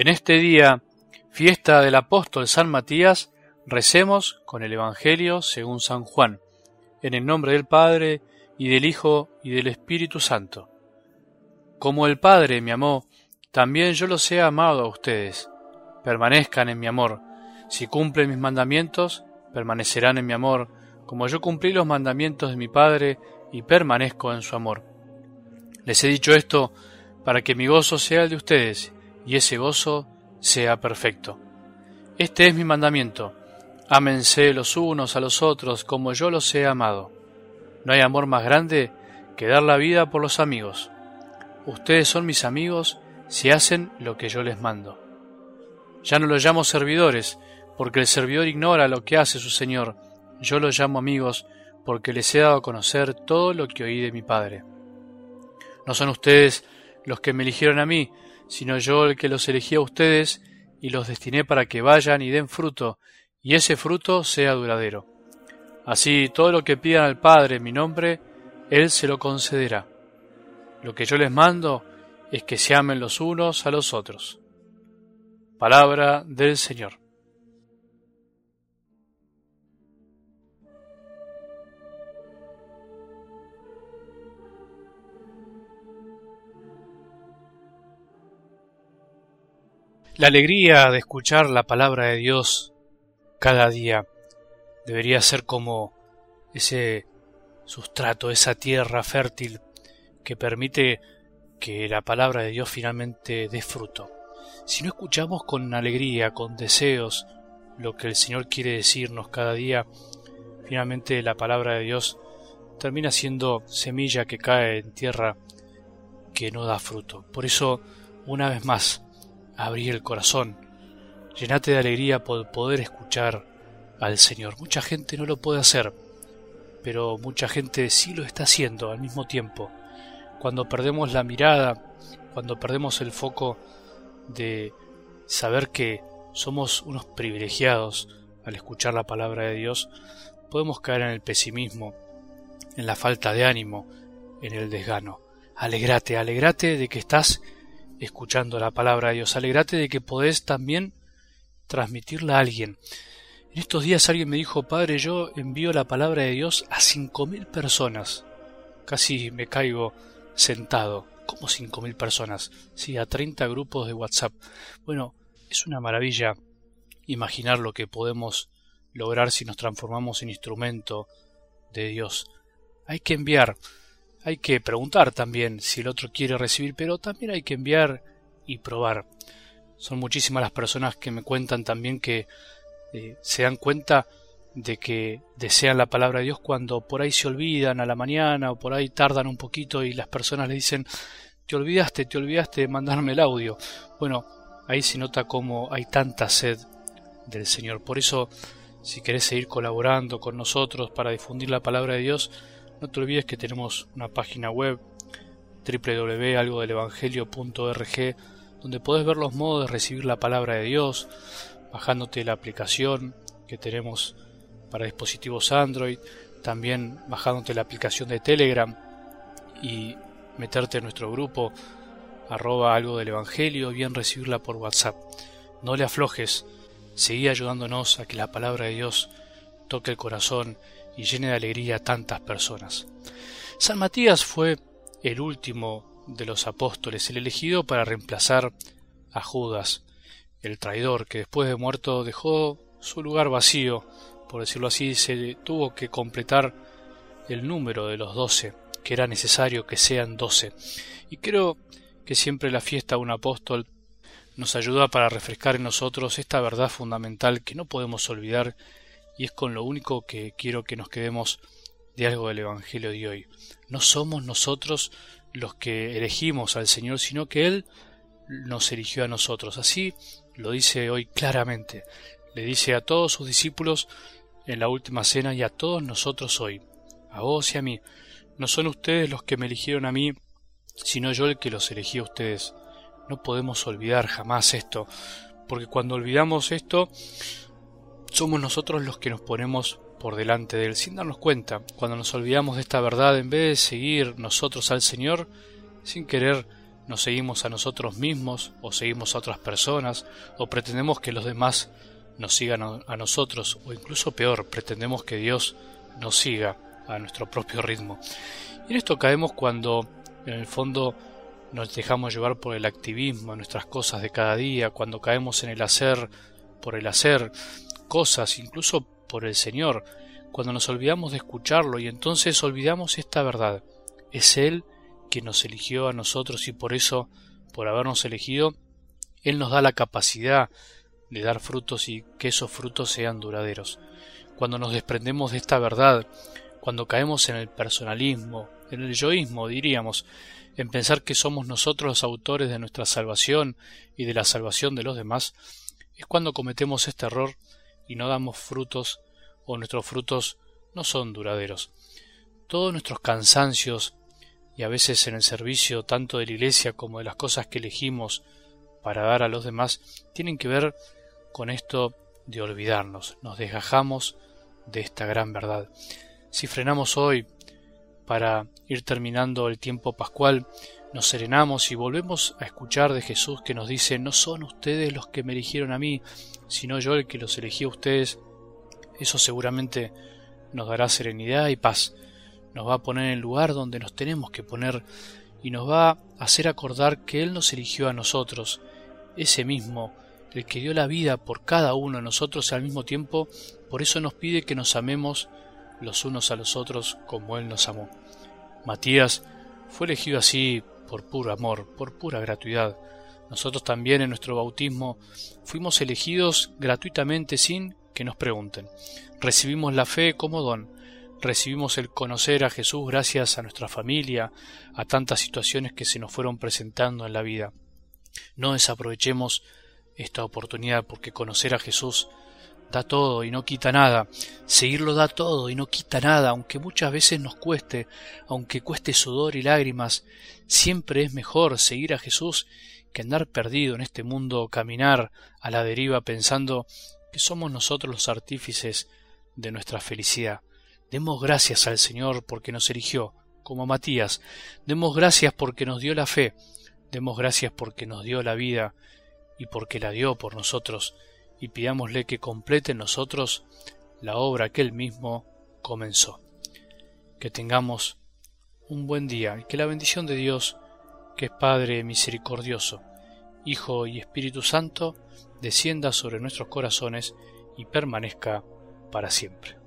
En este día, fiesta del apóstol San Matías, recemos con el Evangelio según San Juan, en el nombre del Padre, y del Hijo, y del Espíritu Santo. Como el Padre me amó, también yo los he amado a ustedes. Permanezcan en mi amor. Si cumplen mis mandamientos, permanecerán en mi amor, como yo cumplí los mandamientos de mi Padre y permanezco en su amor. Les he dicho esto para que mi gozo sea el de ustedes y ese gozo sea perfecto. Este es mi mandamiento. Ámense los unos a los otros como yo los he amado. No hay amor más grande que dar la vida por los amigos. Ustedes son mis amigos si hacen lo que yo les mando. Ya no los llamo servidores, porque el servidor ignora lo que hace su Señor. Yo los llamo amigos, porque les he dado a conocer todo lo que oí de mi Padre. No son ustedes los que me eligieron a mí, sino yo el que los elegí a ustedes y los destiné para que vayan y den fruto, y ese fruto sea duradero. Así todo lo que pidan al Padre en mi nombre, Él se lo concederá. Lo que yo les mando es que se amen los unos a los otros. Palabra del Señor. La alegría de escuchar la palabra de Dios cada día debería ser como ese sustrato, esa tierra fértil que permite que la palabra de Dios finalmente dé fruto. Si no escuchamos con alegría, con deseos, lo que el Señor quiere decirnos cada día, finalmente la palabra de Dios termina siendo semilla que cae en tierra que no da fruto. Por eso, una vez más, abrí el corazón, llenate de alegría por poder escuchar al Señor. Mucha gente no lo puede hacer, pero mucha gente sí lo está haciendo al mismo tiempo. Cuando perdemos la mirada, cuando perdemos el foco de saber que somos unos privilegiados al escuchar la palabra de Dios, podemos caer en el pesimismo, en la falta de ánimo, en el desgano. Alegrate, alegrate de que estás escuchando la palabra de Dios. Alegrate de que podés también transmitirla a alguien. En estos días alguien me dijo, Padre, yo envío la palabra de Dios a cinco mil personas. Casi me caigo sentado. ¿Cómo cinco mil personas? Sí, a treinta grupos de WhatsApp. Bueno, es una maravilla imaginar lo que podemos lograr si nos transformamos en instrumento de Dios. Hay que enviar hay que preguntar también si el otro quiere recibir, pero también hay que enviar y probar. Son muchísimas las personas que me cuentan también que eh, se dan cuenta de que desean la palabra de Dios cuando por ahí se olvidan a la mañana o por ahí tardan un poquito y las personas le dicen te olvidaste, te olvidaste de mandarme el audio. Bueno, ahí se nota cómo hay tanta sed del Señor. Por eso, si querés seguir colaborando con nosotros para difundir la palabra de Dios, no te olvides que tenemos una página web www.algodelevangelio.org donde podés ver los modos de recibir la palabra de Dios, bajándote la aplicación que tenemos para dispositivos Android, también bajándote la aplicación de Telegram y meterte en nuestro grupo arroba algo del Evangelio, bien recibirla por WhatsApp. No le aflojes, seguí ayudándonos a que la palabra de Dios toque el corazón y llene de alegría a tantas personas. San Matías fue el último de los apóstoles, el elegido para reemplazar a Judas, el traidor que después de muerto dejó su lugar vacío, por decirlo así, se tuvo que completar el número de los doce, que era necesario que sean doce. Y creo que siempre la fiesta de un apóstol nos ayuda para refrescar en nosotros esta verdad fundamental que no podemos olvidar y es con lo único que quiero que nos quedemos de algo del Evangelio de hoy. No somos nosotros los que elegimos al Señor, sino que Él nos eligió a nosotros. Así lo dice hoy claramente. Le dice a todos sus discípulos en la última cena y a todos nosotros hoy, a vos y a mí. No son ustedes los que me eligieron a mí, sino yo el que los elegí a ustedes. No podemos olvidar jamás esto, porque cuando olvidamos esto, somos nosotros los que nos ponemos por delante de Él sin darnos cuenta. Cuando nos olvidamos de esta verdad, en vez de seguir nosotros al Señor, sin querer nos seguimos a nosotros mismos o seguimos a otras personas o pretendemos que los demás nos sigan a nosotros o incluso peor, pretendemos que Dios nos siga a nuestro propio ritmo. Y en esto caemos cuando en el fondo nos dejamos llevar por el activismo nuestras cosas de cada día, cuando caemos en el hacer por el hacer cosas, incluso por el Señor, cuando nos olvidamos de escucharlo y entonces olvidamos esta verdad. Es Él quien nos eligió a nosotros y por eso, por habernos elegido, Él nos da la capacidad de dar frutos y que esos frutos sean duraderos. Cuando nos desprendemos de esta verdad, cuando caemos en el personalismo, en el yoísmo, diríamos, en pensar que somos nosotros los autores de nuestra salvación y de la salvación de los demás, es cuando cometemos este error y no damos frutos o nuestros frutos no son duraderos. Todos nuestros cansancios y a veces en el servicio tanto de la iglesia como de las cosas que elegimos para dar a los demás tienen que ver con esto de olvidarnos, nos desgajamos de esta gran verdad. Si frenamos hoy para ir terminando el tiempo pascual, nos serenamos y volvemos a escuchar de Jesús que nos dice, no son ustedes los que me eligieron a mí, sino yo el que los elegí a ustedes, eso seguramente nos dará serenidad y paz, nos va a poner en el lugar donde nos tenemos que poner y nos va a hacer acordar que Él nos eligió a nosotros, ese mismo, el que dio la vida por cada uno de nosotros al mismo tiempo, por eso nos pide que nos amemos los unos a los otros como Él nos amó. Matías fue elegido así por puro amor, por pura gratuidad. Nosotros también en nuestro bautismo fuimos elegidos gratuitamente sin que nos pregunten. Recibimos la fe como don, recibimos el conocer a Jesús gracias a nuestra familia, a tantas situaciones que se nos fueron presentando en la vida. No desaprovechemos esta oportunidad porque conocer a Jesús da todo y no quita nada. Seguirlo da todo y no quita nada, aunque muchas veces nos cueste, aunque cueste sudor y lágrimas. Siempre es mejor seguir a Jesús que andar perdido en este mundo, caminar a la deriva pensando que somos nosotros los artífices de nuestra felicidad. Demos gracias al Señor porque nos eligió, como Matías. Demos gracias porque nos dio la fe. Demos gracias porque nos dio la vida y porque la dio por nosotros y pidámosle que complete en nosotros la obra que él mismo comenzó. Que tengamos un buen día y que la bendición de Dios, que es Padre misericordioso, Hijo y Espíritu Santo, descienda sobre nuestros corazones y permanezca para siempre.